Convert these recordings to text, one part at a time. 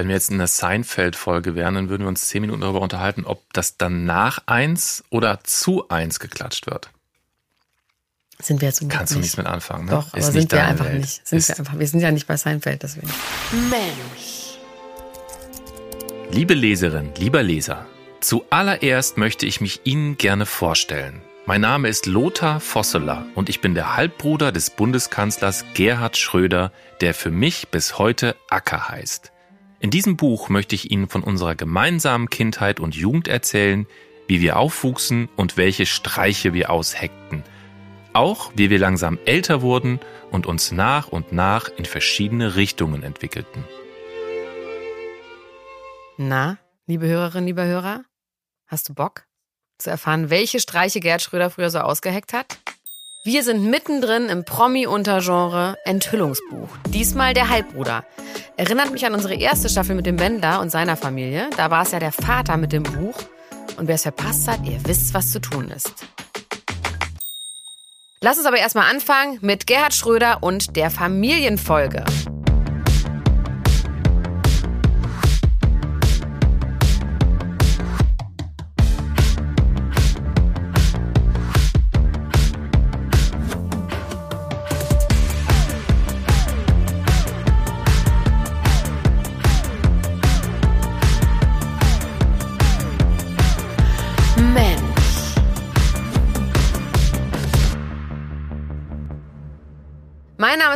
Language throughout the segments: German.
Wenn wir jetzt in der Seinfeld-Folge wären, dann würden wir uns zehn Minuten darüber unterhalten, ob das dann nach eins oder zu eins geklatscht wird. Sind wir jetzt Kannst du nichts mit anfangen, ne? Doch, aber Ist sind wir einfach Welt. nicht. Sind Ist, wir einfach. Wir sind ja nicht bei Seinfeld, deswegen. Liebe Leserin, lieber Leser, zuallererst möchte ich mich Ihnen gerne vorstellen. Mein Name ist Lothar Vosseler und ich bin der Halbbruder des Bundeskanzlers Gerhard Schröder, der für mich bis heute Acker heißt. In diesem Buch möchte ich Ihnen von unserer gemeinsamen Kindheit und Jugend erzählen, wie wir aufwuchsen und welche Streiche wir ausheckten. Auch wie wir langsam älter wurden und uns nach und nach in verschiedene Richtungen entwickelten. Na, liebe Hörerinnen, lieber Hörer, hast du Bock zu erfahren, welche Streiche Gerd Schröder früher so ausgeheckt hat? Wir sind mittendrin im Promi-Untergenre Enthüllungsbuch. Diesmal der Halbbruder. Erinnert mich an unsere erste Staffel mit dem Wendler und seiner Familie. Da war es ja der Vater mit dem Buch. Und wer es verpasst hat, ihr wisst, was zu tun ist. Lass uns aber erstmal anfangen mit Gerhard Schröder und der Familienfolge.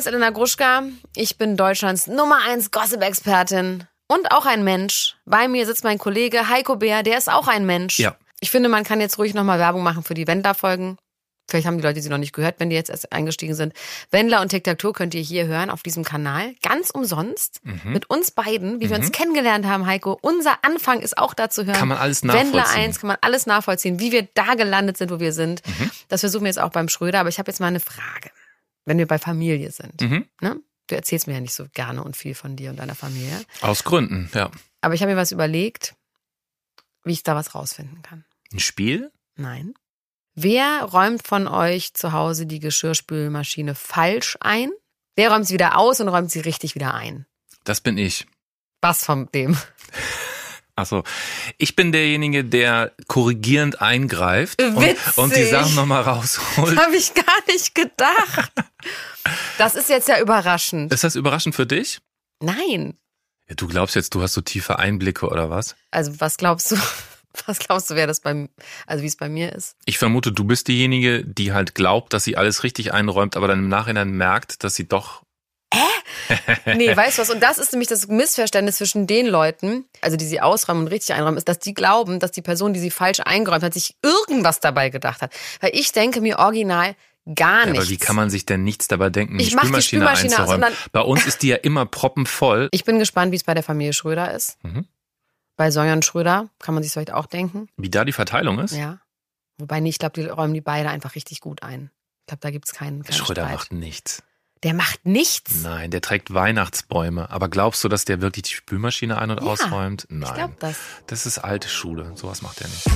Ist Elena Gruschka. Ich bin Deutschlands Nummer 1 Gossip-Expertin und auch ein Mensch. Bei mir sitzt mein Kollege Heiko Bär, der ist auch ein Mensch. Ja. Ich finde, man kann jetzt ruhig nochmal Werbung machen für die Wendler-Folgen. Vielleicht haben die Leute sie noch nicht gehört, wenn die jetzt erst eingestiegen sind. Wendler und Tic-Tac-Toe könnt ihr hier hören auf diesem Kanal. Ganz umsonst. Mhm. Mit uns beiden, wie wir uns kennengelernt haben, Heiko. Unser Anfang ist auch da zu hören. Kann man alles Wendler nachvollziehen. 1 kann man alles nachvollziehen, wie wir da gelandet sind, wo wir sind. Mhm. Das versuchen wir jetzt auch beim Schröder. Aber ich habe jetzt mal eine Frage. Wenn wir bei Familie sind. Mhm. Ne? Du erzählst mir ja nicht so gerne und viel von dir und deiner Familie. Aus Gründen, ja. Aber ich habe mir was überlegt, wie ich da was rausfinden kann. Ein Spiel? Nein. Wer räumt von euch zu Hause die Geschirrspülmaschine falsch ein? Wer räumt sie wieder aus und räumt sie richtig wieder ein? Das bin ich. Was von dem? Achso, ich bin derjenige, der korrigierend eingreift und, und die Sachen nochmal rausholt. Habe ich gar nicht gedacht. Das ist jetzt ja überraschend. Ist das überraschend für dich? Nein. Ja, du glaubst jetzt, du hast so tiefe Einblicke oder was? Also was glaubst du? Was glaubst du, wer das beim, also wie es bei mir ist? Ich vermute, du bist diejenige, die halt glaubt, dass sie alles richtig einräumt, aber dann im Nachhinein merkt, dass sie doch. Nee, weißt du was? Und das ist nämlich das Missverständnis zwischen den Leuten, also die sie ausräumen und richtig einräumen, ist, dass die glauben, dass die Person, die sie falsch eingeräumt hat, sich irgendwas dabei gedacht hat. Weil ich denke mir original gar Ja, nichts. aber wie kann man sich denn nichts dabei denken, die Ich die Spülmaschine, Spülmaschine aus und einzuräumen? dann- Bei uns ist die ja immer proppenvoll. Ich bin gespannt, wie es bei der Familie Schröder ist. Mhm. Bei und Schröder kann man sich vielleicht auch denken. Wie da die Verteilung ist? Ja. Wobei, nee, ich glaube, die räumen die beide einfach richtig gut ein. Ich glaube, da gibt's keinen, keinen Schröder Streit. macht nichts. Der macht nichts. Nein, der trägt Weihnachtsbäume. Aber glaubst du, dass der wirklich die Spülmaschine ein- und Ja, ausräumt? Nein. Ich glaube das. Das ist alte Schule. Sowas macht er nicht.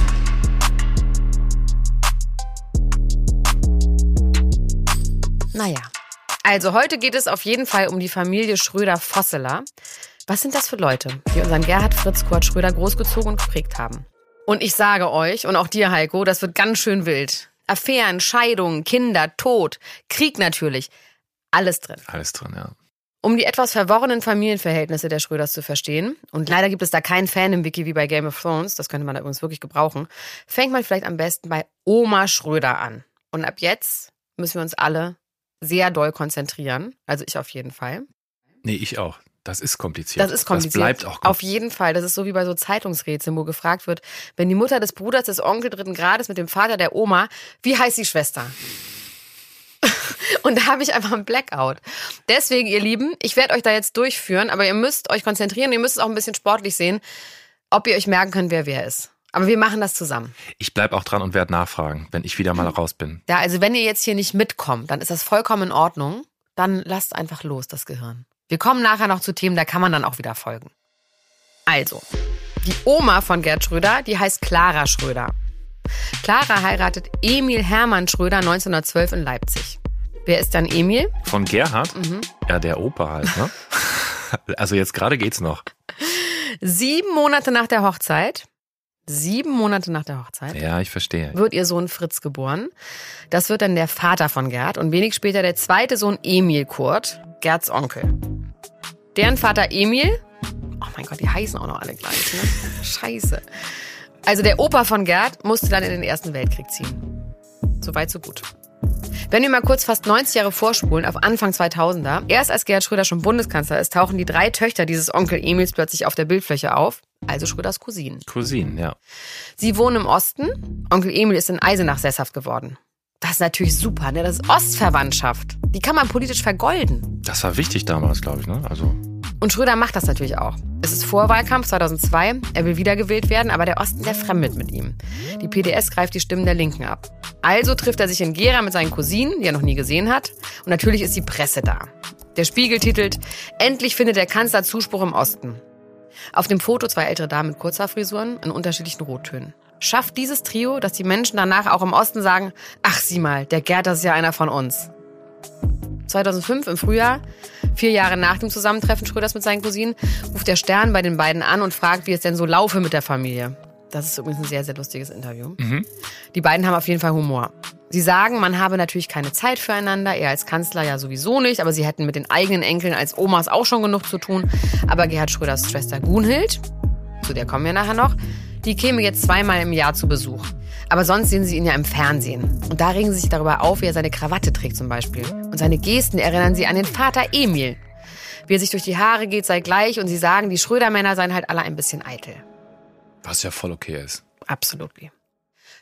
Naja. Also heute geht es auf jeden Fall um die Familie Schröder-Vosseler. Was sind das für Leute, die unseren Gerhard Fritz Kurt Schröder großgezogen und geprägt haben? Und ich sage euch, und auch dir, Heiko, das wird ganz schön wild. Affären, Scheidungen, Kinder, Tod, Krieg natürlich. Alles drin. Alles drin, ja. Um die etwas verworrenen Familienverhältnisse der Schröders zu verstehen, und leider gibt es da keinen Fan im Wiki wie bei Game of Thrones, das könnte man da übrigens wirklich gebrauchen, fängt man vielleicht am besten bei Oma Schröder an. Und ab jetzt müssen wir uns alle sehr doll konzentrieren. Also ich auf jeden Fall. Nee, ich auch. Das ist kompliziert. Das ist kompliziert. Das bleibt auch Auf kompliziert. jeden Fall. Das ist so wie bei so Zeitungsrätseln, wo gefragt wird, wenn die Mutter des Bruders des Onkel dritten Grades mit dem Vater der Oma, wie heißt die Schwester? Und da habe ich einfach einen Blackout. Deswegen, ihr Lieben, ich werde euch da jetzt durchführen, aber ihr müsst euch konzentrieren, ihr müsst es auch ein bisschen sportlich sehen, ob ihr euch merken könnt, wer wer ist. Aber wir machen das zusammen. Ich bleib auch dran und werde nachfragen, wenn ich wieder mal raus bin. Ja, also wenn ihr jetzt hier nicht mitkommt, dann ist das vollkommen in Ordnung. Dann lasst einfach los, das Gehirn. Wir kommen nachher noch zu Themen, da kann man dann auch wieder folgen. Also, die Oma von Gerd Schröder, die heißt Clara Schröder. Clara heiratet Emil Hermann Schröder 1912 in Leipzig. Wer ist dann Emil? Von Gerhard? Ja, der Opa halt, ne? also jetzt gerade geht's noch. Sieben Monate nach der Hochzeit, sieben Monate nach der Hochzeit, Ja, ich verstehe. wird ihr Sohn Fritz geboren. Das wird dann der Vater von Gerd und wenig später der zweite Sohn Emil Kurt, Gerds Onkel. Deren Vater Emil, oh mein Gott, die heißen auch noch alle gleich, ne? Scheiße. Also der Opa von Gerd musste dann in den Ersten Weltkrieg ziehen. Soweit, so gut. Wenn wir mal kurz fast 90 Jahre vorspulen, auf Anfang 2000er, erst als Gerhard Schröder schon Bundeskanzler ist, tauchen die drei Töchter dieses Onkel Emils plötzlich auf der Bildfläche auf, also Schröders Cousinen. Cousinen, ja. Sie wohnen im Osten, Onkel Emil ist in Eisenach sesshaft geworden. Das ist natürlich super, ne? Das ist Ostverwandtschaft. Die kann man politisch vergolden. Das war wichtig damals, glaube ich, ne? Also, Und Schröder macht das natürlich auch. Es ist Vorwahlkampf 2002. Er will wiedergewählt werden, aber der Osten, der fremdet mit ihm. Die PDS greift die Stimmen der Linken ab. Also trifft er sich in Gera mit seinen Cousinen, die er noch nie gesehen hat. Und natürlich ist die Presse da. Der Spiegel titelt, endlich findet der Kanzler Zuspruch im Osten. Auf dem Foto zwei ältere Damen mit Kurzhaarfrisuren in unterschiedlichen Rottönen. Schafft dieses Trio, dass die Menschen danach auch im Osten sagen, ach sieh mal, der Gerd, das ist ja einer von uns. 2005 im Frühjahr, vier Jahre nach dem Zusammentreffen Schröders mit seinen Cousinen, ruft der Stern bei den beiden an und fragt, wie es denn so laufe mit der Familie. Das ist übrigens ein sehr, sehr lustiges Interview. Die beiden haben auf jeden Fall Humor. Sie sagen, man habe natürlich keine Zeit füreinander, er als Kanzler ja sowieso nicht, aber sie hätten mit den eigenen Enkeln als Omas auch schon genug zu tun. Aber Gerhard Schröders Schwester Gunhild, zu der kommen wir nachher noch, die käme jetzt zweimal im Jahr zu Besuch. Aber sonst sehen sie ihn ja im Fernsehen. Und da regen sie sich darüber auf, wie er seine Krawatte trägt zum Beispiel. Und seine Gesten erinnern sie an den Vater Emil. Wie er sich durch die Haare geht, sei gleich. Und sie sagen, die Schröder-Männer seien halt alle ein bisschen eitel. was ja voll okay ist. Absolut.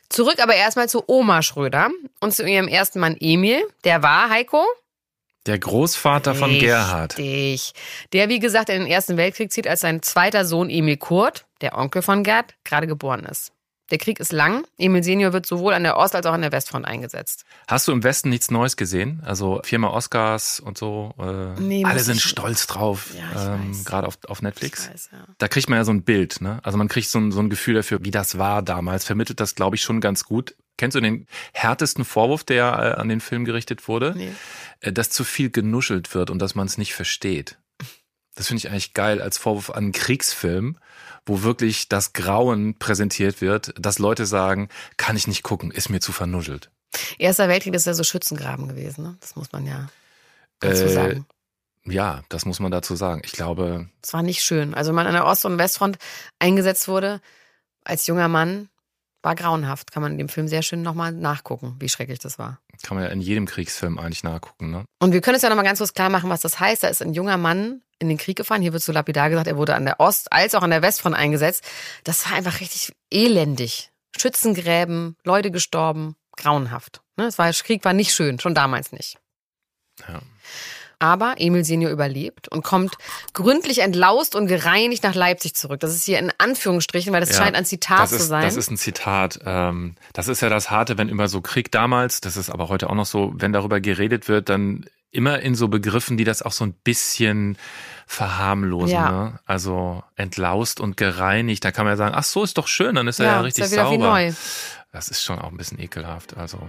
Zurück aber erstmal zu Oma Schröder und zu ihrem ersten Mann Emil. Der war, Heiko? Der Großvater von Gerhard. Richtig. Der, wie gesagt, in den Ersten Weltkrieg zieht, als sein zweiter Sohn Emil Kurt, der Onkel von Gerd, gerade geboren ist. Der Krieg ist lang. Emil Senior wird sowohl an der Ost- als auch an der Westfront eingesetzt. Hast du im Westen nichts Neues gesehen? Also Firma Oscars und so. Äh, Nee, alle sind stolz drauf, Ja, ähm, gerade auf, auf Netflix. Weiß, ja. Da kriegt man ja so ein Bild, ne? Also man kriegt so ein, so ein Gefühl dafür, wie das war damals. Vermittelt das, glaube ich, schon ganz gut. Kennst du den härtesten Vorwurf, der äh, an den Film gerichtet wurde? Nee. Äh, dass zu viel genuschelt wird und dass man es nicht versteht. Das finde ich eigentlich geil als Vorwurf an einen Kriegsfilm, wo wirklich das Grauen präsentiert wird, dass Leute sagen, kann ich nicht gucken, ist mir zu vernuschelt. Erster Weltkrieg ist ja so Schützengraben gewesen. Ne? Das muss man ja dazu Äh, sagen. Ja, das muss man dazu sagen. Ich glaube, Es war nicht schön. Also wenn man an der Ost- und Westfront eingesetzt wurde, als junger Mann, war grauenhaft. Kann man in dem Film sehr schön nochmal nachgucken, wie schrecklich das war. kann man ja in jedem Kriegsfilm eigentlich nachgucken. Ne? Und wir können es ja nochmal ganz kurz klar machen, was das heißt. Da ist ein junger Mann in den Krieg gefahren. Hier wird so lapidar gesagt, er wurde an der Ost- als auch an der Westfront eingesetzt. Das war einfach richtig elendig. Schützengräben, Leute gestorben, grauenhaft. Ne, Es war, Krieg war nicht schön, schon damals nicht. Ja. Aber Emil Senior überlebt und kommt gründlich entlaust und gereinigt nach Leipzig zurück. Das ist hier in Anführungsstrichen, weil das Ja, scheint ein Zitat das zu ist, sein. Das ist ein Zitat. Ähm, das ist ja das Harte, wenn über so Krieg damals, das ist aber heute auch noch so, wenn darüber geredet wird, dann immer in so Begriffen, die das auch so ein bisschen verharmlosen. Ja. Ne? Also entlaust und gereinigt. Da kann man ja sagen, ach so, ist doch schön, dann ist er ja, ja, richtig ist ja sauber. neu. Das ist schon auch ein bisschen ekelhaft. Also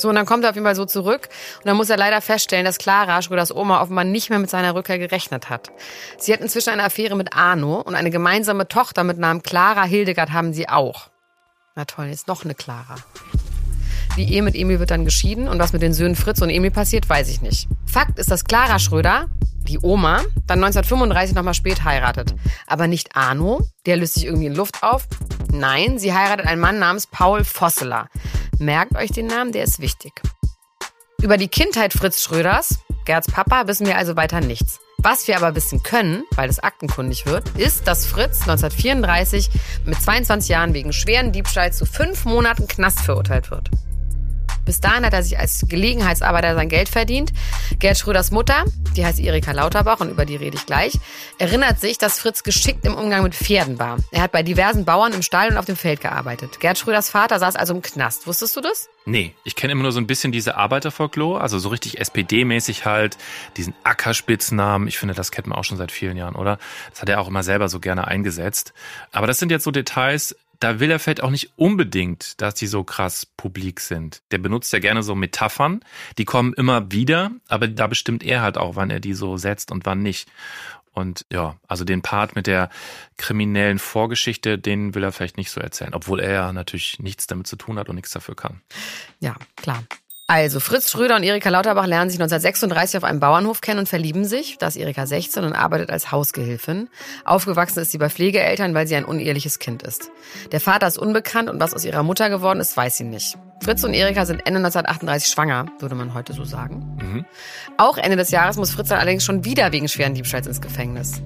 So, und dann kommt er auf jeden Fall so zurück. Und dann muss er leider feststellen, dass Clara, Schröders Oma, offenbar nicht mehr mit seiner Rückkehr gerechnet hat. Sie hat inzwischen eine Affäre mit Arno und eine gemeinsame Tochter mit Namen Clara Hildegard haben sie auch. Na toll, jetzt noch eine Clara. Die Ehe mit Emil wird dann geschieden und was mit den Söhnen Fritz und Emil passiert, weiß ich nicht. Fakt ist, dass Clara Schröder, die Oma, dann 1935 nochmal spät heiratet. Aber nicht Arno, der löst sich irgendwie in Luft auf. Nein, sie heiratet einen Mann namens Paul Vosseler. Merkt euch den Namen, der ist wichtig. Über die Kindheit Fritz Schröders, Gerds Papa, wissen wir also weiter nichts. Was wir aber wissen können, weil es aktenkundig wird, ist, dass Fritz 1934 mit 22 Jahren wegen schweren Diebstahls zu fünf Monaten Knast verurteilt wird. Bis dahin hat er sich als Gelegenheitsarbeiter sein Geld verdient. Gerd Schröders Mutter, die heißt Erika Lauterbach und über die rede ich gleich, erinnert sich, dass Fritz geschickt im Umgang mit Pferden war. Er hat bei diversen Bauern im Stall und auf dem Feld gearbeitet. Gerd Schröders Vater saß also im Knast. Wusstest du das? Nee, ich kenne immer nur so ein bisschen diese Arbeiterfolklore, also so richtig SPD-mäßig halt, diesen Ackerspitznamen. Ich finde, das kennt man auch schon seit vielen Jahren, oder? Das hat er auch immer selber so gerne eingesetzt. Aber das sind jetzt so Details, da will er vielleicht auch nicht unbedingt, dass die so krass publik sind. Der benutzt ja gerne so Metaphern, die kommen immer wieder, aber da bestimmt er halt auch, wann er die so setzt und wann nicht. Und ja, also den Part mit der kriminellen Vorgeschichte, den will er vielleicht nicht so erzählen, obwohl er ja natürlich nichts damit zu tun hat und nichts dafür kann. Ja, klar. Also, Fritz Schröder und Erika Lauterbach lernen sich 1936 auf einem Bauernhof kennen und verlieben sich. Da ist Erika 16 und arbeitet als Hausgehilfin. Aufgewachsen ist sie bei Pflegeeltern, weil sie ein uneheliches Kind ist. Der Vater ist unbekannt und was aus ihrer Mutter geworden ist, weiß sie nicht. Fritz und Erika sind Ende 1938 schwanger, würde man heute so sagen. Mhm. Auch Ende des Jahres muss Fritz dann allerdings schon wieder wegen schweren Diebstahls ins Gefängnis.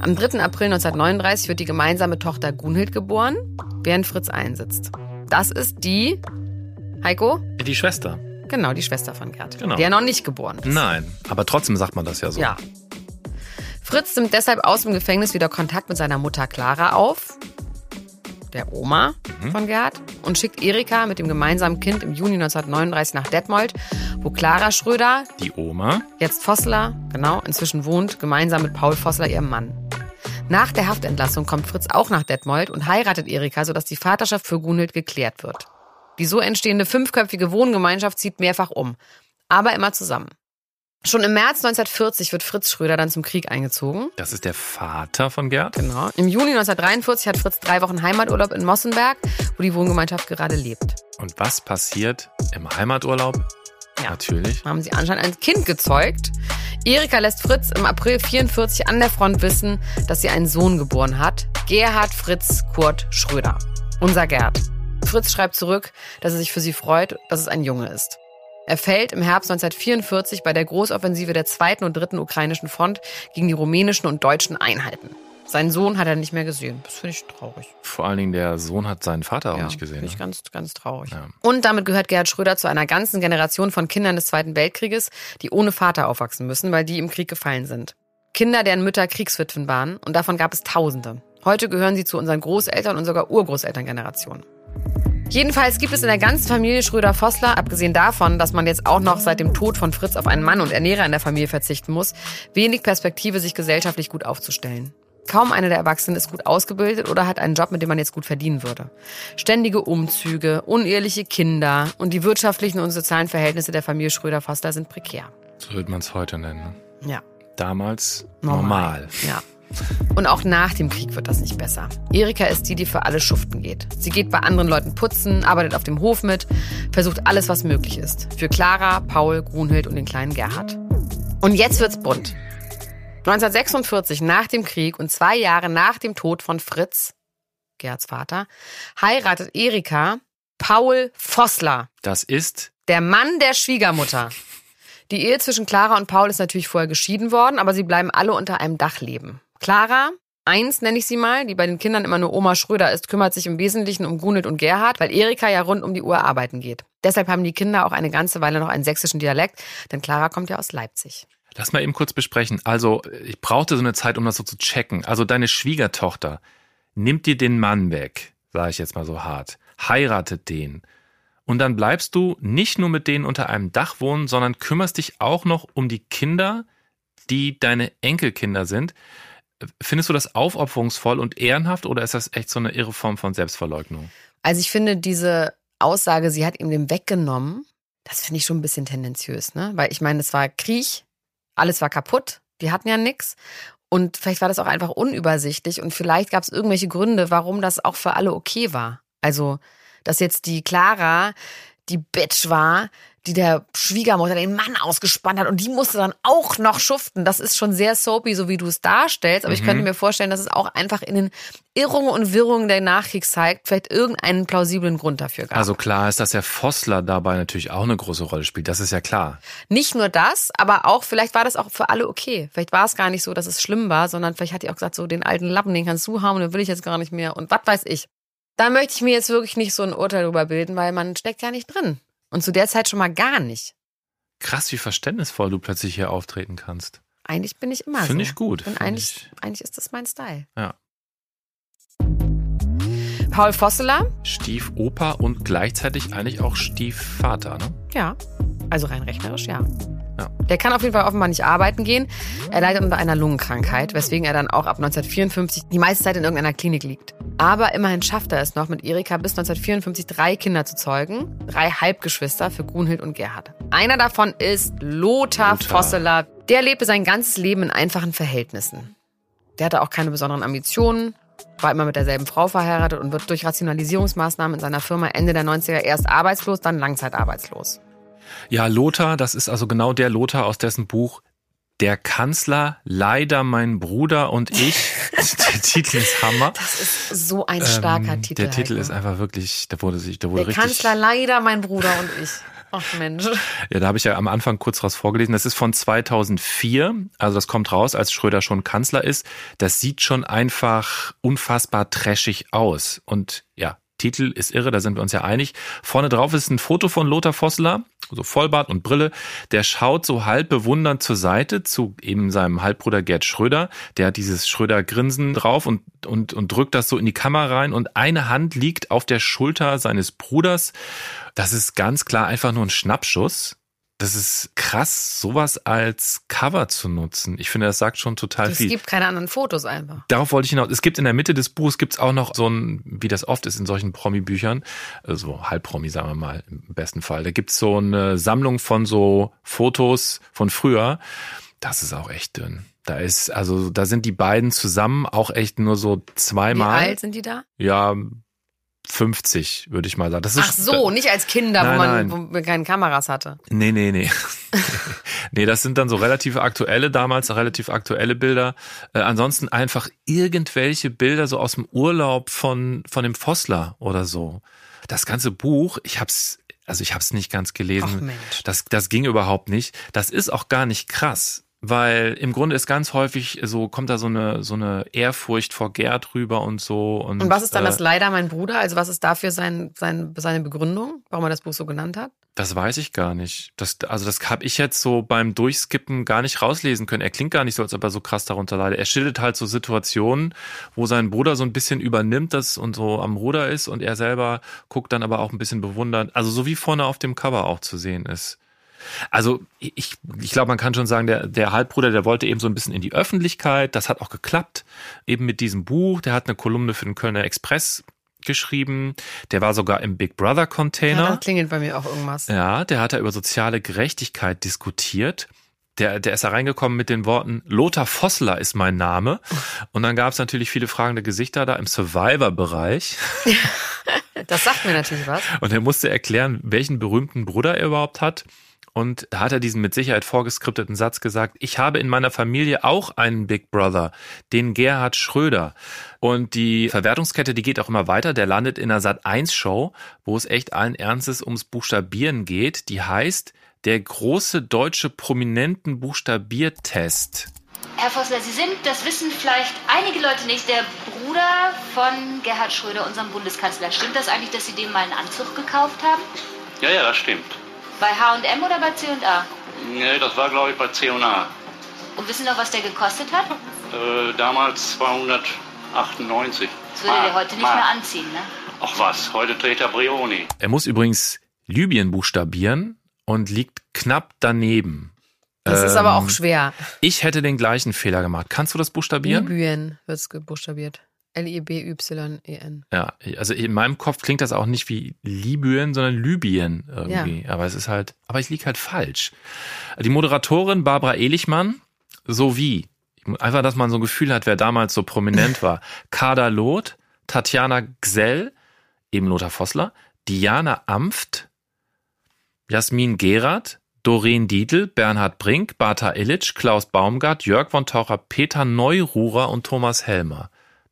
Am 3. April 1939 wird die gemeinsame Tochter Gunhild geboren, während Fritz einsitzt. Das ist die Heiko? Die Schwester. Genau, die Schwester von Gerd, genau. der noch nicht geboren ist. Nein, aber trotzdem sagt man das ja so. Ja. Fritz nimmt deshalb aus dem Gefängnis wieder Kontakt mit seiner Mutter Clara auf, der Oma mhm. von Gerd, und schickt Erika mit dem gemeinsamen Kind im Juni 1939 nach Detmold, wo Clara Schröder, die Oma, jetzt Vossler, genau, inzwischen wohnt, gemeinsam mit Paul Vossler, ihrem Mann. Nach der Haftentlassung kommt Fritz auch nach Detmold und heiratet Erika, sodass die Vaterschaft für Gunhild geklärt wird. Die so entstehende fünfköpfige Wohngemeinschaft zieht mehrfach um, aber immer zusammen. Schon im März 1940 wird Fritz Schröder dann zum Krieg eingezogen. Das ist der Vater von Gerd? Genau. Im Juni 1943 hat Fritz drei Wochen Heimaturlaub in Mossenberg, wo die Wohngemeinschaft gerade lebt. Und was passiert im Heimaturlaub? Ja. Natürlich. Haben sie anscheinend ein Kind gezeugt. Erika lässt Fritz im April 44 an der Front wissen, dass sie einen Sohn geboren hat. Gerhard Fritz Kurt Schröder. Unser Gerd. Fritz schreibt zurück, dass er sich für sie freut, dass es ein Junge ist. Er fällt im Herbst 1944 bei der Großoffensive der zweiten und dritten ukrainischen Front gegen die rumänischen und deutschen Einheiten. Seinen Sohn hat er nicht mehr gesehen. Das finde ich traurig. Vor allen Dingen der Sohn hat seinen Vater auch ja, nicht gesehen. Finde ich ne? ganz, ganz traurig. Ja. Und damit gehört Gerhard Schröder zu einer ganzen Generation von Kindern des Zweiten Weltkrieges, die ohne Vater aufwachsen müssen, weil die im Krieg gefallen sind. Kinder, deren Mütter Kriegswitwen waren, und davon gab es Tausende. Heute gehören sie zu unseren Großeltern und sogar Urgroßelterngenerationen. Jedenfalls gibt es in der ganzen Familie Schröder-Vossler, abgesehen davon, dass man jetzt auch noch seit dem Tod von Fritz auf einen Mann und Ernährer in der Familie verzichten muss, wenig Perspektive, sich gesellschaftlich gut aufzustellen. Kaum einer der Erwachsenen ist gut ausgebildet oder hat einen Job, mit dem man jetzt gut verdienen würde. Ständige Umzüge, uneheliche Kinder und die wirtschaftlichen und sozialen Verhältnisse der Familie Schröder-Vossler sind prekär. So würde man es heute nennen. Ne? Ja. Damals normal. normal. Ja. Und auch nach dem Krieg wird das nicht besser. Erika ist die, die für alle schuften geht. Sie geht bei anderen Leuten putzen, arbeitet auf dem Hof mit, versucht alles, was möglich ist. Für Clara, Paul, Grunhild und den kleinen Gerhard. Und jetzt wird's bunt. 1946, nach dem Krieg und zwei Jahre nach dem Tod von Fritz, Gerhards Vater, heiratet Erika Paul Vossler. Das ist der Mann der Schwiegermutter. Die Ehe zwischen Clara und Paul ist natürlich vorher geschieden worden, aber sie bleiben alle unter einem Dach leben. Clara, eins nenne ich sie mal, die bei den Kindern immer nur Oma Schröder ist, kümmert sich im Wesentlichen um Gunhild und Gerhard, weil Erika ja rund um die Uhr arbeiten geht. Deshalb haben die Kinder auch eine ganze Weile noch einen sächsischen Dialekt, denn Clara kommt ja aus Leipzig. Lass mal eben kurz besprechen. Also, ich brauchte so eine Zeit, um das so zu checken. Also, deine Schwiegertochter nimmt dir den Mann weg, sage ich jetzt mal so hart, heiratet den. Und dann bleibst du nicht nur mit denen unter einem Dach wohnen, sondern kümmerst dich auch noch um die Kinder, die deine Enkelkinder sind. Findest du das aufopferungsvoll und ehrenhaft oder ist das echt so eine irre Form von Selbstverleugnung? Also ich finde diese Aussage, sie hat ihm den weggenommen, das finde ich schon ein bisschen tendenziös, ne? Weil ich meine, es war Krieg, alles war kaputt, die hatten ja nichts. Und vielleicht war das auch einfach unübersichtlich und vielleicht gab es irgendwelche Gründe, warum das auch für alle okay war. Also, dass jetzt die Clara die Bitch war, die der Schwiegermutter den Mann ausgespannt hat und die musste dann auch noch schuften. Das ist schon sehr soapy, so wie du es darstellst. Aber mhm. ich könnte mir vorstellen, dass es auch einfach in den Irrungen und Wirrungen der Nachkriegszeit vielleicht irgendeinen plausiblen Grund dafür gab. Also klar ist, dass der Vossler dabei natürlich auch eine große Rolle spielt. Das ist ja klar. Nicht nur das, aber auch, vielleicht war das auch für alle okay. Vielleicht war es gar nicht so, dass es schlimm war, sondern vielleicht hat die auch gesagt, so den alten Lappen, den kannst du haben, den will ich jetzt gar nicht mehr und was weiß ich. Da möchte ich mir jetzt wirklich nicht so ein Urteil drüber bilden, weil man steckt ja nicht drin. Und zu der Zeit schon mal gar nicht. Krass, wie verständnisvoll du plötzlich hier auftreten kannst. Eigentlich bin ich immer so. Finde ich gut. Find eigentlich, ich- eigentlich ist das mein Style. Ja. Paul Vosseler, Stiefoper und gleichzeitig eigentlich auch Stiefvater, ne? ja. Also rein rechnerisch, ja. Ja. Der kann auf jeden Fall offenbar nicht arbeiten gehen. Er leidet unter einer Lungenkrankheit, weswegen er dann auch ab 1954 die meiste Zeit in irgendeiner Klinik liegt. Aber immerhin schafft er es noch, mit Erika bis 1954 drei Kinder zu zeugen. Drei Halbgeschwister für Gunhild und Gerhard. Einer davon ist Lothar, Lothar. Vosseler. Der lebte sein ganzes Leben in einfachen Verhältnissen. Der hatte auch keine besonderen Ambitionen, war immer mit derselben Frau verheiratet und wird durch Rationalisierungsmaßnahmen in seiner Firma Ende der 90er erst arbeitslos, dann langzeitarbeitslos. Ja, Lothar, das ist also genau der Lothar aus dessen Buch Der Kanzler, leider mein Bruder und ich. der Titel ist Hammer. Das ist so ein starker Ähm, Titel. Der Titel Heiko. ist einfach wirklich, da wurde sich, da wurde Der richtig. Kanzler leider mein Bruder und ich. Ach Mensch. Ja, da habe ich ja am Anfang kurz raus vorgelesen. Das ist von 2004. Also das kommt raus, als Schröder schon Kanzler ist. Das sieht schon einfach unfassbar trashig aus. Und ja, Titel ist irre, da sind wir uns ja einig. Vorne drauf ist ein Foto von Lothar Vosseler, so Vollbart und Brille. Der schaut so halb bewundernd zur Seite zu eben seinem Halbbruder Gerd Schröder. Der hat dieses Schröder-Grinsen drauf und, und, und drückt das so in die Kamera rein. Und eine Hand liegt auf der Schulter seines Bruders. Das ist ganz klar einfach nur ein Schnappschuss. Das ist krass, sowas als Cover zu nutzen. Ich finde, das sagt schon total Es viel. gibt keine anderen Fotos einfach. Darauf wollte ich hinaus. Es gibt in der Mitte des Buches gibt's auch noch so ein, wie das oft ist in solchen Promi-Büchern, äh, so Halbpromi, sagen wir mal, im besten Fall. Da gibt's so eine Sammlung von so Fotos von früher. Das ist auch echt dünn. Da ist, also da sind die beiden zusammen auch echt nur so Wie zweimal. alt sind die da? Ja, 50, würde ich mal sagen. Das ist Ach so, nicht als Kinder, Nein, wo, man, nein. wo man keine Kameras hatte. Nee, nee, nee. nee, das sind dann so relativ aktuelle, damals relativ aktuelle Bilder. Äh, ansonsten einfach irgendwelche Bilder so aus dem Urlaub von, von dem Vossler oder so. Das ganze Buch, ich hab's, also ich hab's nicht ganz gelesen. Ach Mensch. Das, das ging überhaupt nicht. Das ist auch gar nicht krass. Weil im Grunde ist ganz häufig so, kommt da so eine, so eine Ehrfurcht vor Gerd rüber und so. Und, Und was ist dann äh, das leider mein Bruder? Also was ist dafür sein, sein, seine Begründung, warum er das Buch so genannt hat? Das weiß ich gar nicht. Das, also das habe ich jetzt so beim Durchskippen gar nicht rauslesen können. Er klingt gar nicht so, als ob er so krass darunter leidet. Er schildert halt so Situationen, wo sein Bruder so ein bisschen übernimmt das und so am Ruder ist und er selber guckt dann aber auch ein bisschen bewundernd. Also so wie vorne auf dem Cover auch zu sehen ist. Also ich, ich glaube, man kann schon sagen, der, der Halbbruder, der wollte eben so ein bisschen in die Öffentlichkeit. Das hat auch geklappt. Eben mit diesem Buch. Der hat eine Kolumne für den Kölner Express geschrieben. Der war sogar im Big Brother Container. Ja, da klingelt bei mir auch irgendwas. Ja, der hat da über soziale Gerechtigkeit diskutiert. Der, der ist da reingekommen mit den Worten, Lothar Vossler ist mein Name. Und dann gab es natürlich viele fragende Gesichter da im Survivor-Bereich. Das sagt mir natürlich was. Und er musste erklären, welchen berühmten Bruder er überhaupt hat. Und da hat er diesen mit Sicherheit vorgeskripteten Satz gesagt, ich habe in meiner Familie auch einen Big Brother, den Gerhard Schröder. Und die Verwertungskette, die geht auch immer weiter. Der landet in einer Sat1-Show, wo es echt allen Ernstes ums Buchstabieren geht. Die heißt der große deutsche Prominenten-Buchstabiertest. Herr Vossler, Sie sind, das wissen vielleicht einige Leute nicht, der Bruder von Gerhard Schröder, unserem Bundeskanzler. Stimmt das eigentlich, dass Sie dem mal einen Anzug gekauft haben? Ja, ja, das stimmt. Bei H&M oder bei C&A? Nee, das war, glaube ich, bei C&A. Und wissen Sie noch, was der gekostet hat? Äh, damals 298. Das würde der heute nicht Mark. mehr anziehen, ne? Ach was, heute trägt er Brioni. Er muss übrigens Libyen buchstabieren und liegt knapp daneben. Das ist Ähm, aber auch schwer. Ich hätte den gleichen Fehler gemacht. Kannst du das buchstabieren? Libyen wird es gebuchstabiert. L-I-B-Y-E-N. Ja, also in meinem Kopf klingt das auch nicht wie Libyen, sondern Libyen irgendwie. Aber es ist halt, aber ich lieg halt falsch. Die Moderatorin Barbara Elichmann sowie, einfach, dass man so ein Gefühl hat, wer damals so prominent war, Kader Loth, Tatjana Gsell, eben Lothar Vossler, Diana Amft, Jasmin Gerath, Doreen Dietl, Bernhard Brink, Bata Illich, Klaus Baumgart, Jörg von Taucher, Peter Neururer und Thomas Helmer.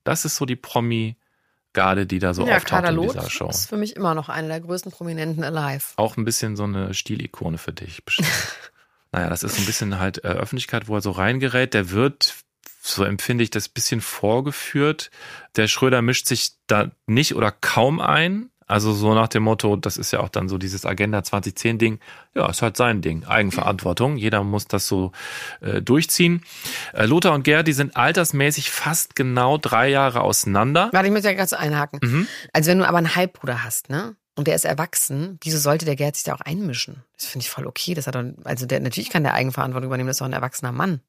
Das ist so die Promi-Garde, die da so ja, auftaucht in Kaderlot dieser Show. ist für mich immer noch einer der größten Prominenten alive. Auch ein bisschen so eine Stilikone für dich bestimmt. naja, das ist so ein bisschen halt äh, Öffentlichkeit, wo er so reingerät. Der wird, so empfinde ich das, bisschen vorgeführt. Der Schröder mischt sich da nicht oder kaum ein. Also so nach dem Motto, das ist ja auch dann so dieses Agenda 2010 Ding. Ja, ist halt sein Ding. Eigenverantwortung. Jeder muss das so äh, durchziehen. Äh, Lothar und Gerd, die sind altersmäßig fast genau drei Jahre auseinander. Warte, ich muss ja gerade so einhaken. Mhm. Also wenn du aber einen Halbbruder hast, ne? Und der ist erwachsen, wieso sollte der Gerd sich da auch einmischen? Das finde ich voll okay. Das hat doch, also der, natürlich kann der Eigenverantwortung übernehmen, das ist doch ein erwachsener Mann.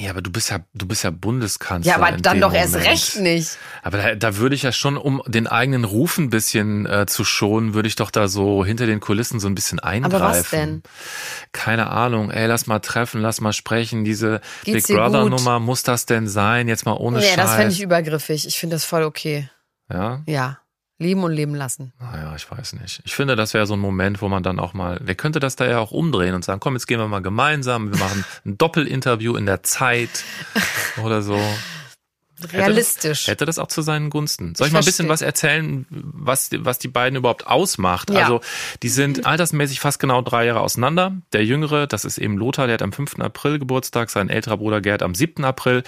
Ja, aber du bist ja, du bist ja Bundeskanzler. Ja, aber dann doch erst Moment. recht nicht. Aber da, da würde ich ja schon, um den eigenen Ruf ein bisschen äh, zu schonen, würde ich doch da so hinter den Kulissen so ein bisschen eingreifen. Aber was denn? Keine Ahnung. Ey, lass mal treffen, lass mal sprechen. Diese Geht's Big Brother? Nummer, muss das denn sein? Jetzt mal ohne Nee, Scheiß. das fände ich übergriffig. Ich finde das voll okay. ja? Ja. Leben und leben lassen. Naja, ich weiß nicht. Ich finde, das wäre so ein Moment, wo man dann auch mal, wer könnte das da ja auch umdrehen und sagen, komm, jetzt gehen wir mal gemeinsam, wir machen ein Doppelinterview in der Zeit oder so. Realistisch. Hätte das auch zu seinen Gunsten. Soll ich, Ich mal ein bisschen was erzählen, was, was die beiden überhaupt ausmacht? Ja. Also, die sind altersmäßig fast genau drei Jahre auseinander. Der Jüngere, das ist eben Lothar, der hat am 5. April Geburtstag, sein älterer Bruder Gerd am 7. April.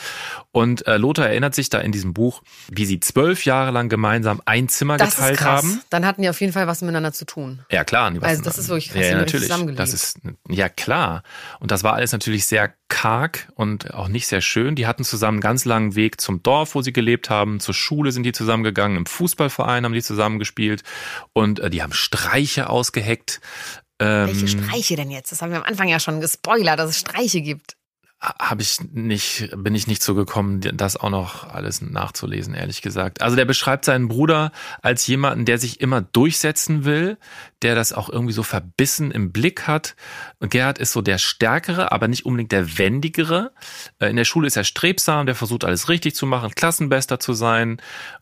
Und äh, Lothar erinnert sich da in diesem Buch, wie sie zwölf Jahre lang gemeinsam ein Zimmer das ist geteilt krass. haben. Dann hatten die auf jeden Fall was miteinander zu tun. Ja, klar. die Also das ist wirklich krass, ja, natürlich. Das ist, ja, klar. Und das war alles natürlich sehr karg und auch nicht sehr schön. Die hatten zusammen einen ganz langen Weg zum Dorf, wo sie gelebt haben. Zur Schule sind die zusammengegangen. Im Fußballverein haben die zusammengespielt. Und äh, die haben Streiche ausgeheckt. Ähm, Welche Streiche denn jetzt? Das haben wir am Anfang ja schon gespoilert, dass es Streiche gibt. Habe ich nicht, bin ich nicht so gekommen, das auch noch alles nachzulesen, ehrlich gesagt. Also der beschreibt seinen Bruder als jemanden, der sich immer durchsetzen will, der das auch irgendwie so verbissen im Blick hat. Und Gerhard ist so der Stärkere, aber nicht unbedingt der Wendigere. Äh, In der Schule ist er strebsam, der versucht alles richtig zu machen, Klassenbester zu sein.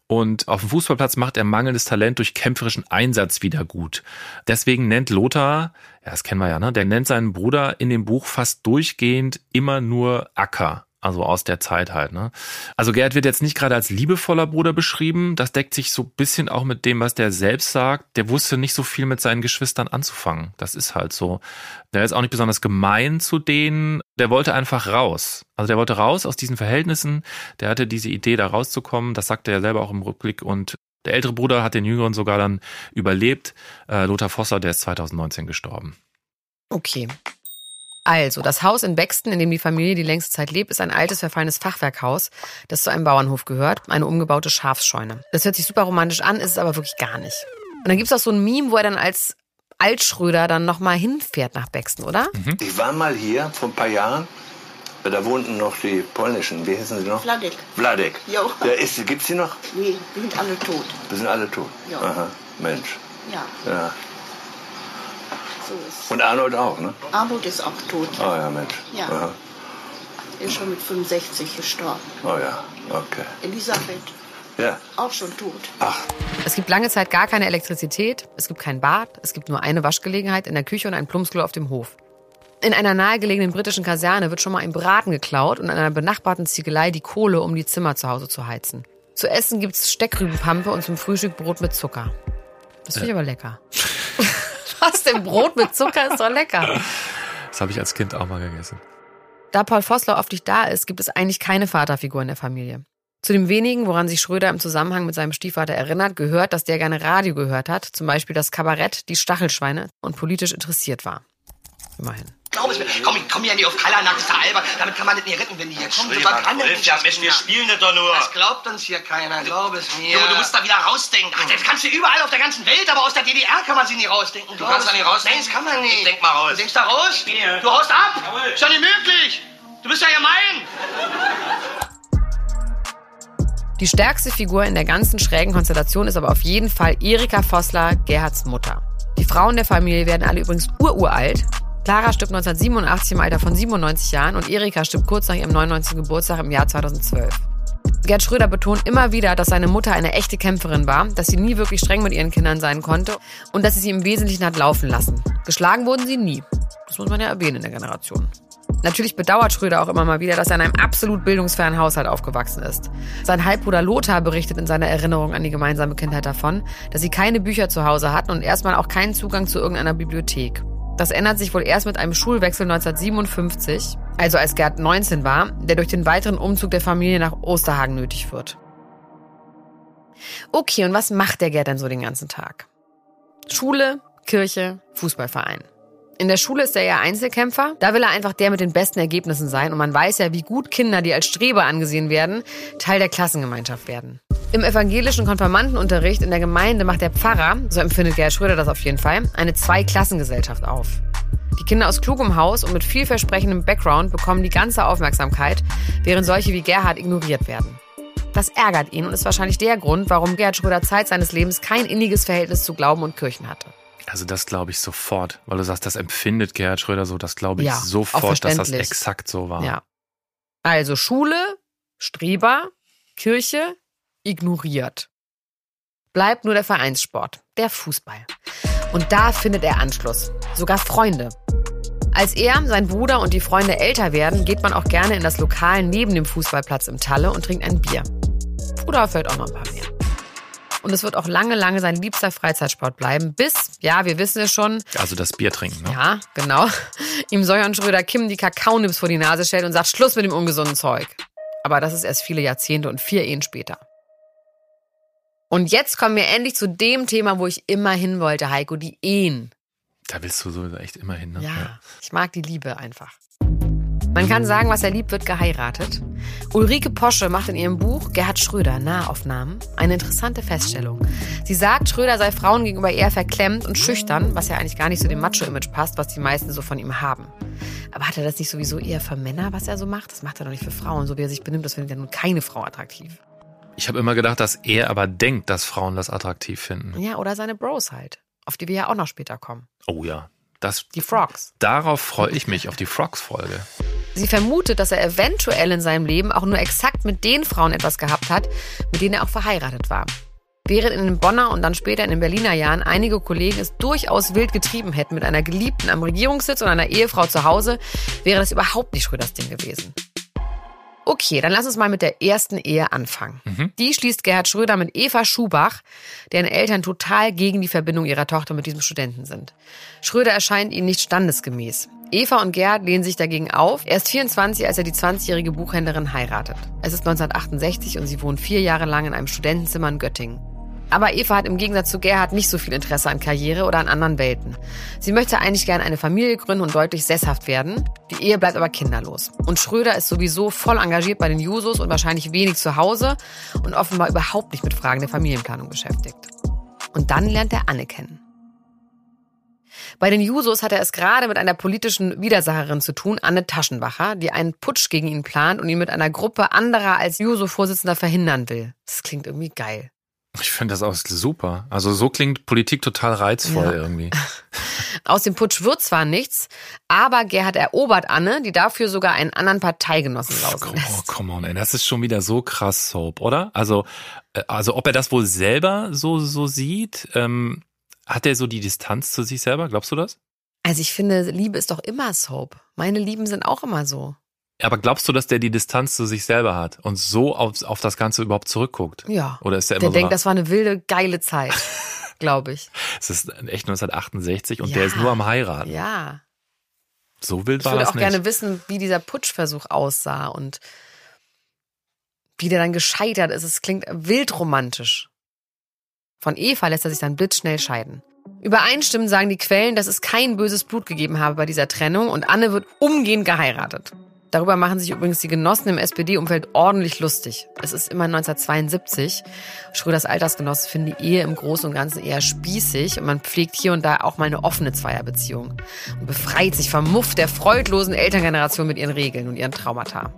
Und auf dem Fußballplatz macht er mangelndes Talent durch kämpferischen Einsatz wieder gut. Deswegen nennt Lothar, ja, das kennen wir ja, ne? Der nennt seinen Bruder in dem Buch fast durchgehend immer nur Acker. Also aus der Zeit halt, ne? Also Gerd wird jetzt nicht gerade als liebevoller Bruder beschrieben. Das deckt sich so ein bisschen auch mit dem, was der selbst sagt. Der wusste nicht so viel mit seinen Geschwistern anzufangen. Das ist halt so. Der ist auch nicht besonders gemein zu denen. Der wollte einfach raus. Also der wollte raus aus diesen Verhältnissen. Der hatte diese Idee, da rauszukommen. Das sagte er selber auch im Rückblick. Und der ältere Bruder hat den jüngeren sogar dann überlebt. Äh, Lothar Vosser, der ist 2019 gestorben. Okay. Also, das Haus in Bexton, in dem die Familie die längste Zeit lebt, ist ein altes, verfallenes Fachwerkhaus, das zu einem Bauernhof gehört, eine umgebaute Schafsscheune. Das hört sich super romantisch an, ist es aber wirklich gar nicht. Und dann gibt's auch so ein Meme, wo er dann als Altschröder dann nochmal hinfährt nach Bexton, oder? Ich war mal hier vor ein paar Jahren. Da wohnten noch die polnischen, wie hießen sie noch? Vladek. Vladek. Jo. Der ist, gibt's die noch? Nee, die sind alle tot. Wir sind alle tot. Ja. Aha, Mensch. Ja, Ja. So ist Und Arnold auch, ne? Armut ist auch tot. Oh ja, Mensch. Ja. Aha. Ist schon mit 65 gestorben. Oh ja, okay. Elisabeth, Ja. auch schon tot. Ach, Es gibt lange Zeit gar keine Elektrizität, es gibt kein Bad, es gibt nur eine Waschgelegenheit in der Küche und ein Plumpsklo auf dem Hof. In einer nahegelegenen britischen Kaserne wird schon mal ein Braten geklaut und in einer benachbarten Ziegelei die Kohle, um die Zimmer zu Hause zu heizen. Zu essen gibt's Steckrübenpampe und zum Frühstück Brot mit Zucker. Das finde ich aber lecker. Was denn? Brot mit Zucker ist doch lecker. Das habe ich als Kind auch mal gegessen. Da Paul Vossler oft nicht da ist, gibt es eigentlich keine Vaterfigur in der Familie. Zu dem wenigen, woran sich Schröder im Zusammenhang mit seinem Stiefvater erinnert, gehört, dass der gerne Radio gehört hat, zum Beispiel das Kabarett Die Stachelschweine und politisch interessiert war. Immerhin. Glaub es mir. Komm, ich komm ja nicht auf Kalanak, ist der Albert. Damit kann man das nicht retten, wenn die hier kommen. So was kann das ja, Mensch, wir spielen das doch nur. Das glaubt uns hier keiner, glaub es mir. Junge, du musst da wieder rausdenken. Ach, das kannst du überall auf der ganzen Welt, aber aus der DDR kann man sie nicht rausdenken. Du kannst da nicht rausdenken? Nein, das kann man nicht. Ich denk mal raus. Du denkst da raus? Du haust ab? Jawohl. Ist doch nicht möglich. Du bist ja gemein. Die stärkste Figur in der ganzen schrägen Konstellation ist aber auf jeden Fall Erika Vossler, Gerhards Mutter. Die Frauen der Familie werden alle übrigens ururalt. Clara stirbt 1987 im Alter von 97 Jahren und Erika stirbt kurz nach ihrem 99. Geburtstag im Jahr 2012. Gerd Schröder betont immer wieder, dass seine Mutter eine echte Kämpferin war, dass sie nie wirklich streng mit ihren Kindern sein konnte und dass sie sie im Wesentlichen hat laufen lassen. Geschlagen wurden sie nie. Das muss man ja erwähnen in der Generation. Natürlich bedauert Schröder auch immer mal wieder, dass er in einem absolut bildungsfernen Haushalt aufgewachsen ist. Sein Halbbruder Lothar berichtet in seiner Erinnerung an die gemeinsame Kindheit davon, dass sie keine Bücher zu Hause hatten und erstmal auch keinen Zugang zu irgendeiner Bibliothek. Das ändert sich wohl erst mit einem Schulwechsel 1957, also als Gerd 19 war, der durch den weiteren Umzug der Familie nach Osterhagen nötig wird. Okay, und was macht der Gerd denn so den ganzen Tag? Schule, Kirche, Fußballverein. In der Schule ist er eher Einzelkämpfer. Da will er einfach der mit den besten Ergebnissen sein. Und man weiß ja, wie gut Kinder, die als Streber angesehen werden, Teil der Klassengemeinschaft werden. Im evangelischen Konfirmandenunterricht in der Gemeinde macht der Pfarrer, so empfindet Gerhard Schröder das auf jeden Fall, eine Zweiklassengesellschaft auf. Die Kinder aus klugem Haus und mit vielversprechendem Background bekommen die ganze Aufmerksamkeit, während solche wie Gerhard ignoriert werden. Das ärgert ihn und ist wahrscheinlich der Grund, warum Gerhard Schröder Zeit seines Lebens kein inniges Verhältnis zu Glauben und Kirchen hatte. Also das glaube ich sofort, weil du sagst, das empfindet Gerhard Schröder so, das glaube ich Ja, sofort, dass das exakt so war. Ja. Also Schule, Streber, Kirche, ignoriert. Bleibt nur der Vereinssport, der Fußball. Und da findet er Anschluss, sogar Freunde. Als er, sein Bruder und die Freunde älter werden, geht man auch gerne in das Lokal neben dem Fußballplatz im Talle und trinkt ein Bier. Oder vielleicht auch noch ein paar mehr. Und es wird auch lange, lange sein liebster Freizeitsport bleiben, bis, ja, wir wissen es schon, Also das Bier trinken, ne? ja, genau. Ihm Säuern Schröder Kim die Kakaonips vor die Nase stellt und sagt, Schluss mit dem ungesunden Zeug. Aber das ist erst viele Jahrzehnte und vier Ehen später. Und jetzt kommen wir endlich zu dem Thema, wo ich immer hin wollte, Heiko, die Ehen. Da willst du sowieso echt immer hin, ne? Ja, ich mag die Liebe einfach. Man kann sagen, was er liebt, wird geheiratet. Ulrike Posche macht in ihrem Buch Gerhard Schröder Nahaufnahmen eine interessante Feststellung. Sie sagt, Schröder sei Frauen gegenüber eher verklemmt und schüchtern, was ja eigentlich gar nicht zu dem Macho-Image passt, was die meisten so von ihm haben. Aber hat er das nicht sowieso eher für Männer, was er so macht? Das macht er doch nicht für Frauen. So wie er sich benimmt, das findet ja nun keine Frau attraktiv. Ich habe immer gedacht, dass er aber denkt, dass Frauen das attraktiv finden. Ja, oder seine Bros halt, auf die wir ja auch noch später kommen. Oh ja. Das, Die Frogs. darauf freue ich mich, auf die Frogs-Folge. Sie vermutet, dass er eventuell in seinem Leben auch nur exakt mit den Frauen etwas gehabt hat, mit denen er auch verheiratet war. Während in den Bonner und dann später in den Berliner Jahren einige Kollegen es durchaus wild getrieben hätten mit einer Geliebten am Regierungssitz und einer Ehefrau zu Hause, wäre das überhaupt nicht Schröders Ding gewesen. Okay, dann lass uns mal mit der ersten Ehe anfangen. Die schließt Gerhard Schröder mit Eva Schubach, deren Eltern total gegen die Verbindung ihrer Tochter mit diesem Studenten sind. Schröder erscheint ihnen nicht standesgemäß. Eva und Gerhard lehnen sich dagegen auf. Er ist 24, als er die 20-jährige Buchhändlerin heiratet. Es ist 1968 und sie wohnen vier Jahre lang in einem Studentenzimmer in Göttingen. Aber Eva hat im Gegensatz zu Gerhard nicht so viel Interesse an Karriere oder an anderen Welten. Sie möchte eigentlich gerne eine Familie gründen und deutlich sesshaft werden. Die Ehe bleibt aber kinderlos. Und Schröder ist sowieso voll engagiert bei den Jusos und wahrscheinlich wenig zu Hause und offenbar überhaupt nicht mit Fragen der Familienplanung beschäftigt. Und dann lernt er Anne kennen. Bei den Jusos hat er es gerade mit einer politischen Widersacherin zu tun, Anne Taschenbacher, die einen Putsch gegen ihn plant und ihn mit einer Gruppe anderer als Juso-Vorsitzender verhindern will. Das klingt irgendwie geil. Ich finde das auch super. Also so klingt Politik total reizvoll Ja. irgendwie. Aus dem Putsch wird zwar nichts, aber Gerhard erobert Anne, die dafür sogar einen anderen Parteigenossen lausen Oh, come on, ey. Das ist schon wieder so krass Soap, oder? Also, äh, also ob er das wohl selber so, so sieht, ähm, hat er so die Distanz zu sich selber? Glaubst du das? Also ich finde, Liebe ist doch immer Soap. Meine Lieben sind auch immer so. Aber glaubst du, dass der die Distanz zu sich selber hat und so auf, auf das Ganze überhaupt zurückguckt? Ja. Oder ist der Der immer so denkt, das war eine wilde, geile Zeit, glaube ich. Es ist echt 1968 und Ja. der ist nur am heiraten. Ja. So wild Ich war würde das auch nicht. gerne wissen, wie dieser Putschversuch aussah und wie der dann gescheitert ist. Es klingt wild romantisch. Von Eva lässt er sich dann blitzschnell scheiden. Übereinstimmend sagen die Quellen, dass es kein böses Blut gegeben habe bei dieser Trennung und Anne wird umgehend geheiratet. Darüber machen sich übrigens die Genossen im SPD-Umfeld ordentlich lustig. Es ist immer 1972. Schröders Altersgenossen finden die Ehe im Großen und Ganzen eher spießig und man pflegt hier und da auch mal eine offene Zweierbeziehung und befreit sich vom Muff der freudlosen Elterngeneration mit ihren Regeln und ihren Traumata.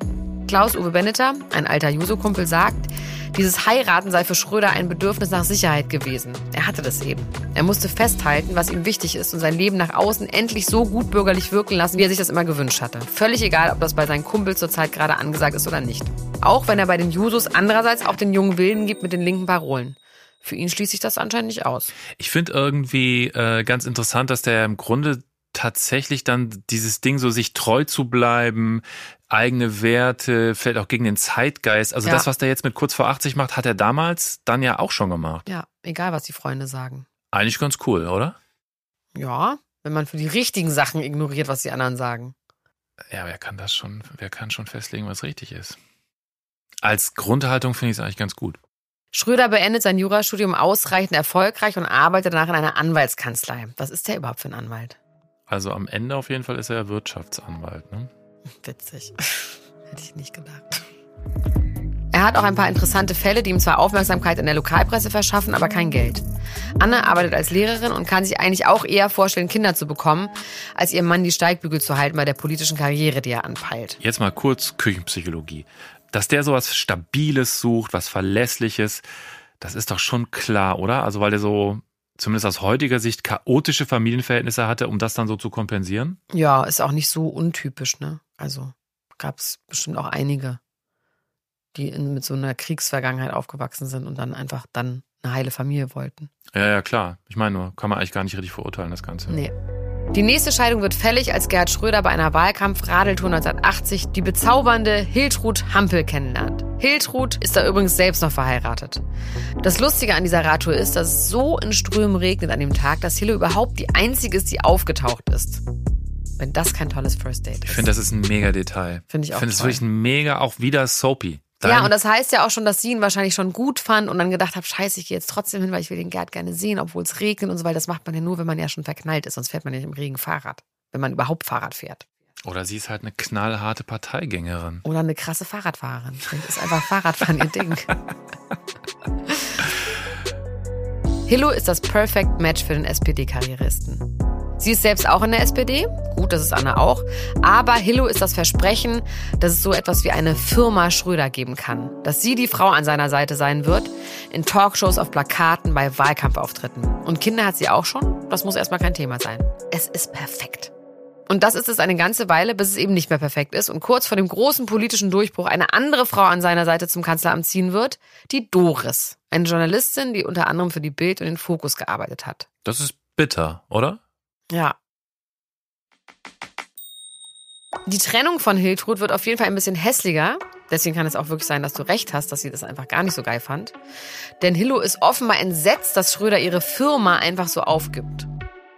Klaus-Uwe Benneter, ein alter Juso-Kumpel, sagt, dieses Heiraten sei für Schröder ein Bedürfnis nach Sicherheit gewesen. Er hatte das eben. Er musste festhalten, was ihm wichtig ist und sein Leben nach außen endlich so gut bürgerlich wirken lassen, wie er sich das immer gewünscht hatte. Völlig egal, ob das bei seinen Kumpels zurzeit gerade angesagt ist oder nicht. Auch wenn er bei den Jusos andererseits auch den jungen Wilden gibt mit den linken Parolen. Für ihn schließt sich das anscheinend nicht aus. Ich finde irgendwie äh, ganz interessant, dass der im Grunde tatsächlich dann dieses Ding so sich treu zu bleiben, eigene Werte, vielleicht auch gegen den Zeitgeist. Also Ja. das, was der jetzt mit kurz vor 80 macht, hat er damals dann ja auch schon gemacht. Ja, egal, was die Freunde sagen. Eigentlich ganz cool, oder? Ja, wenn man für die richtigen Sachen ignoriert, was die anderen sagen. Ja, wer kann das schon, wer kann schon festlegen, was richtig ist? Als Grundhaltung finde ich es eigentlich ganz gut. Schröder beendet sein Jurastudium ausreichend erfolgreich und arbeitet danach in einer Anwaltskanzlei. Was ist der überhaupt für ein Anwalt? Also am Ende auf jeden Fall ist er Wirtschaftsanwalt. Ne? Witzig. Hätte ich nicht gedacht. Er hat auch ein paar interessante Fälle, die ihm zwar Aufmerksamkeit in der Lokalpresse verschaffen, aber kein Geld. Anne arbeitet als Lehrerin und kann sich eigentlich auch eher vorstellen, Kinder zu bekommen, als ihrem Mann die Steigbügel zu halten bei der politischen Karriere, die er anpeilt. Jetzt mal kurz Küchenpsychologie. Dass der sowas Stabiles sucht, was Verlässliches, das ist doch schon klar, oder? Also weil der so, zumindest aus heutiger Sicht, chaotische Familienverhältnisse hatte, um das dann so zu kompensieren? Ja, ist auch nicht so untypisch, ne? Also gab es bestimmt auch einige, die in, mit so einer Kriegsvergangenheit aufgewachsen sind und dann einfach dann eine heile Familie wollten. Ja, ja, klar. Ich meine nur, kann man eigentlich gar nicht richtig verurteilen, das Ganze. Nee. Die nächste Scheidung wird fällig, als Gerhard Schröder bei einer Wahlkampf-Radeltour 1980 die bezaubernde Hiltrud Hampel kennenlernt. Hiltrud ist da übrigens selbst noch verheiratet. Das Lustige an dieser Radtour ist, dass es so in Strömen regnet an dem Tag, dass Hille überhaupt die einzige ist, die aufgetaucht ist. Wenn das kein tolles First Date ist. Ich finde, das ist ein mega Detail. Finde ich auch Ich finde es wirklich ein mega, auch wieder soapy. Ja, Dein- und das heißt ja auch schon, dass sie ihn wahrscheinlich schon gut fand und dann gedacht hat, scheiße, ich gehe jetzt trotzdem hin, weil ich will den Gerd gerne sehen, obwohl es regnet und so, weil das macht man ja nur, wenn man ja schon verknallt ist, sonst fährt man ja nicht im Regen Fahrrad, wenn man überhaupt Fahrrad fährt. Oder sie ist halt eine knallharte Parteigängerin. Oder eine krasse Fahrradfahrerin. Vielleicht ist einfach Fahrradfahren ihr Ding. Hillo ist das Perfect Match für den SPD-Karrieristen. Sie ist selbst auch in der SPD, gut, das ist Anna auch, aber Hillo ist das Versprechen, dass es so etwas wie eine Firma Schröder geben kann. Dass sie die Frau an seiner Seite sein wird, in Talkshows, auf Plakaten, bei Wahlkampfauftritten. Und Kinder hat sie auch schon, das muss erstmal kein Thema sein. Es ist perfekt. Und das ist es eine ganze Weile, bis es eben nicht mehr perfekt ist und kurz vor dem großen politischen Durchbruch eine andere Frau an seiner Seite zum Kanzleramt ziehen wird, die Doris. Eine Journalistin, die unter anderem für die Bild und den Fokus gearbeitet hat. Das ist bitter, oder? Ja. Die Trennung von Hiltrud wird auf jeden Fall ein bisschen hässlicher. Deswegen kann es auch wirklich sein, dass du recht hast, dass sie das einfach gar nicht so geil fand. Denn Hillo ist offenbar entsetzt, dass Schröder ihre Firma einfach so aufgibt.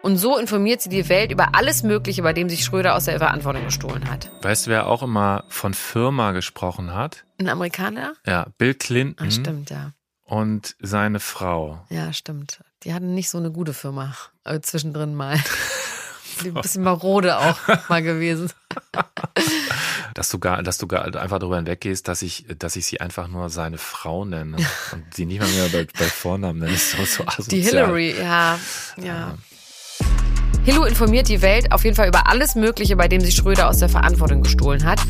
Und so informiert sie die Welt über alles Mögliche, bei dem sich Schröder aus der Verantwortung gestohlen hat. Weißt du, wer auch immer von Firma gesprochen hat? Ein Amerikaner? Ja, Bill Clinton Ah, stimmt, ja. Und seine Frau. Ja, stimmt. Die hatten nicht so eine gute Firma. Äh, zwischendrin mal. Ein bisschen marode auch mal gewesen. Dass du gar, dass du gar einfach darüber hinweggehst, dass ich, dass ich sie einfach nur seine Frau nenne und sie nicht mal mehr bei, bei Vornamen nenne. Ist so, so asozial. Die Hillary, ja. ja. Hillo informiert die Welt auf jeden Fall über alles Mögliche, bei dem sich Schröder aus der Verantwortung gestohlen hat.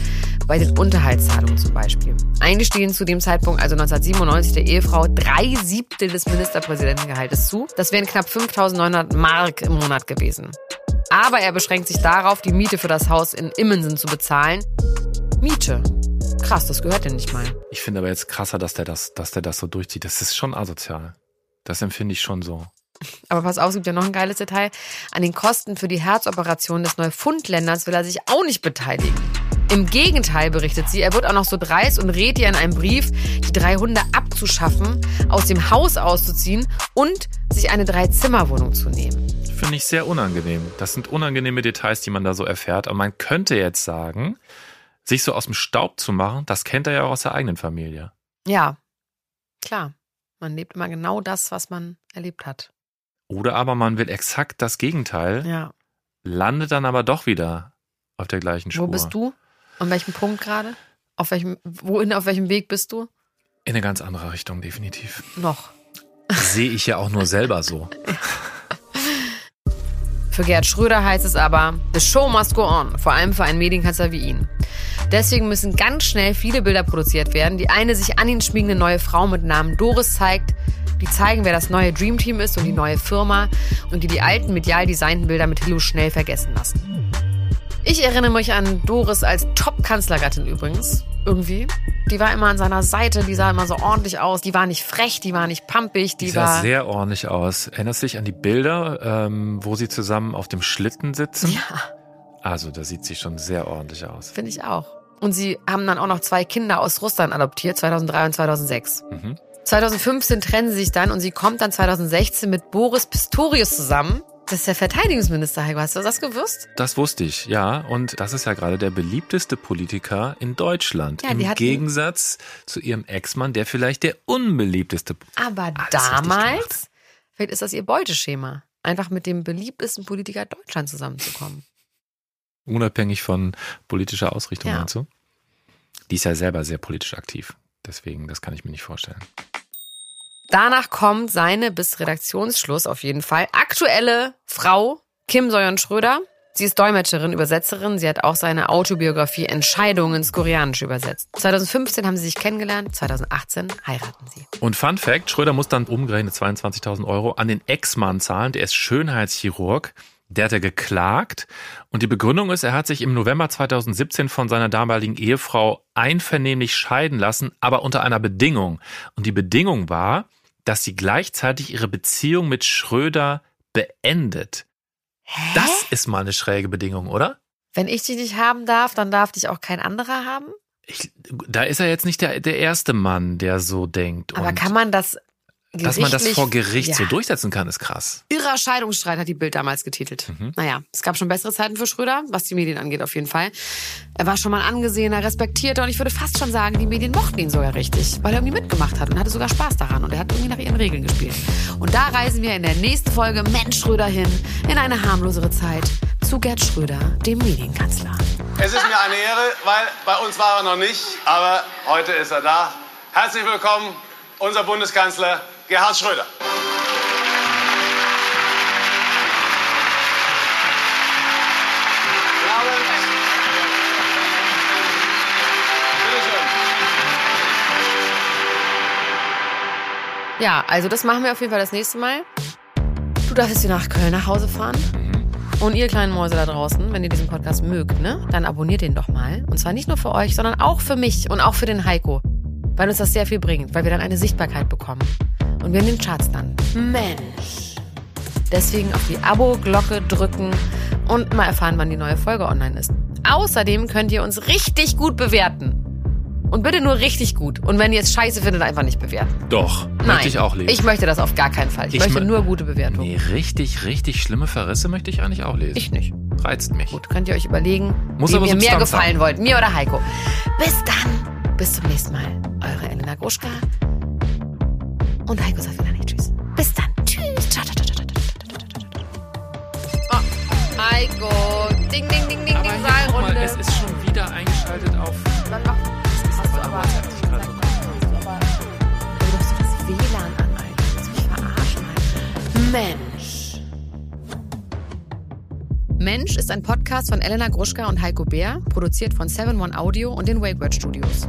Bei den Unterhaltszahlungen zum Beispiel. Eigentlich stehen zu dem Zeitpunkt, also 1997, der Ehefrau drei Siebtel des Ministerpräsidentengehaltes zu. Das wären knapp 5.900 Mark im Monat gewesen. Aber er beschränkt sich darauf, die Miete für das Haus in Immensen zu bezahlen. Miete. Krass, das gehört denn nicht mal. Ich finde aber jetzt krasser, dass der das, dass der das so durchzieht. Das ist schon asozial. Das empfinde ich schon so. Aber pass auf, es gibt ja noch ein geiles Detail. An den Kosten für die Herzoperation des Neufundländers will er sich auch nicht beteiligen. Im Gegenteil, berichtet sie, er wird auch noch so dreist und rät ihr in einem Brief, die drei Hunde abzuschaffen, aus dem Haus auszuziehen und sich eine Drei-Zimmer-Wohnung zu nehmen. Finde ich sehr unangenehm. Das sind unangenehme Details, die man da so erfährt. Und man könnte jetzt sagen, sich so aus dem Staub zu machen, das kennt er ja auch aus der eigenen Familie. Ja, klar. Man lebt immer genau das, was man erlebt hat. Oder aber man will exakt das Gegenteil, Ja. landet dann aber doch wieder auf der gleichen Spur. Wo bist du? An welchem Punkt gerade? Auf welchem, wohin, auf welchem Weg bist du? In eine ganz andere Richtung, definitiv. Noch. Sehe ich ja auch nur selber so. Für Gerd Schröder heißt es aber, the show must go on, vor allem für einen Medienkanzler wie ihn. Deswegen müssen ganz schnell viele Bilder produziert werden, die eine sich an ihn schmiegende neue Frau mit Namen Doris zeigt, die zeigen, wer das neue Dreamteam ist und die neue Firma und die die alten medial designten Bilder mit Hillo schnell vergessen lassen. Ich erinnere mich an Doris als Top-Kanzlergattin übrigens. Irgendwie. Die war immer an seiner Seite, die sah immer so ordentlich aus. Die war nicht frech, die war nicht pampig, die, Die war. sah sehr ordentlich aus. Erinnerst du dich an die Bilder, ähm, wo sie zusammen auf dem Schlitten sitzen? ja, Also, da sieht sie schon sehr ordentlich aus. finde ich auch. Und sie haben dann auch noch zwei Kinder aus Russland adoptiert, 2003 und 2006. Mhm. 2015 trennen sie sich dann und sie kommt dann 2016 mit Boris Pistorius zusammen. Das ist der Verteidigungsminister, Heiko. Hast du das gewusst? Das wusste ich, ja. Und das ist ja gerade der beliebteste Politiker in Deutschland. Ja, Im Gegensatz zu ihrem Ex-Mann, der vielleicht der unbeliebteste. Aber gemacht. damals, vielleicht ist das ihr Beuteschema, einfach mit dem beliebtesten Politiker Deutschlands zusammenzukommen. Unabhängig von politischer Ausrichtung, Ja. meinst du? Die ist ja selber sehr politisch aktiv. Deswegen, das kann ich mir nicht vorstellen. Danach kommt seine bis Redaktionsschluss auf jeden Fall aktuelle Frau Kim Soyon Schröder. Sie ist Dolmetscherin, Übersetzerin. Sie hat auch seine Autobiografie Entscheidungen ins Koreanische übersetzt. 2015 haben sie sich kennengelernt, 2018 heiraten sie. Und Fun Fact, Schröder muss dann umgerechnet 22.000 Euro an den Ex-Mann zahlen. Der ist Schönheitschirurg. Der hat er geklagt. Und die Begründung ist, er hat sich im November 2017 von seiner damaligen Ehefrau einvernehmlich scheiden lassen, aber unter einer Bedingung. Und die Bedingung war, dass sie gleichzeitig ihre Beziehung mit Schröder beendet. Das ist mal eine schräge Bedingung, oder? Wenn ich dich nicht haben darf, dann darf dich auch kein anderer haben. Ich, da ist er jetzt nicht der, der erste Mann, der so denkt. Aber kann man das dass man das vor Gericht ja. so durchsetzen kann, ist krass. Irrer Scheidungsstreit hat die Bild damals getitelt. Mhm. Naja, es gab schon bessere Zeiten für Schröder, was die Medien angeht, auf jeden Fall. Er war schon mal ein angesehener, respektierter und ich würde fast schon sagen, die Medien mochten ihn sogar richtig, weil er irgendwie mitgemacht hat und hatte sogar Spaß daran und er hat irgendwie nach ihren Regeln gespielt. Und da reisen wir in der nächsten Folge Mensch Schröder hin, in eine harmlosere Zeit, zu Gerd Schröder, dem Medienkanzler. Es ist mir eine Ehre, weil bei uns war er noch nicht, aber heute ist er da. Herzlich willkommen, unser Bundeskanzler Gerhard Schröder. Ja, also das machen wir auf jeden Fall das nächste Mal. Du darfst jetzt wieder nach Köln nach Hause fahren. Und ihr kleinen Mäuse da draußen, wenn ihr diesen Podcast mögt, ne, dann abonniert den doch mal. Und zwar nicht nur für euch, sondern auch für mich und auch für den Heiko. Weil uns das sehr viel bringt, weil wir dann eine Sichtbarkeit bekommen. Und wir in den Charts dann. Mensch. Deswegen auf die Abo-Glocke drücken und mal erfahren, wann die neue Folge online ist. Außerdem könnt ihr uns richtig gut bewerten. Und bitte nur richtig gut. Und wenn ihr es scheiße findet, einfach nicht bewerten. Doch, Nein, möchte ich auch lesen. Ich möchte das auf gar keinen Fall. Ich, Ich möchte mö- nur gute Bewertungen. nee, richtig, richtig schlimme Verrisse möchte ich eigentlich auch lesen. Ich nicht. Reizt mich. Gut, könnt ihr euch überlegen, Muss wem aber ihr mehr Substanz gefallen haben. wollt. Mir oder Heiko. Bis dann. Bis zum nächsten Mal. Eure Elena Gruschka. Und Heiko sagt wieder nicht Tschüss. Bis dann. Tschüss. Ciao, ciao, ciao, ciao, ciao, ciao, ciao, ciao. Oh, Heiko. Ding, ding, ding, ding, Aber ding, guck mal, Saalrunde. es ist schon wieder eingeschaltet auf. Dann mach. Hast du aber... Aber... Du hast doch das WLAN an, Alter. Willst du mich verarschen, Alter? Mensch. Mensch ist ein Podcast von Elena Gruschka und Heiko Bär, produziert von 7 One Audio und den Wake Word Studios.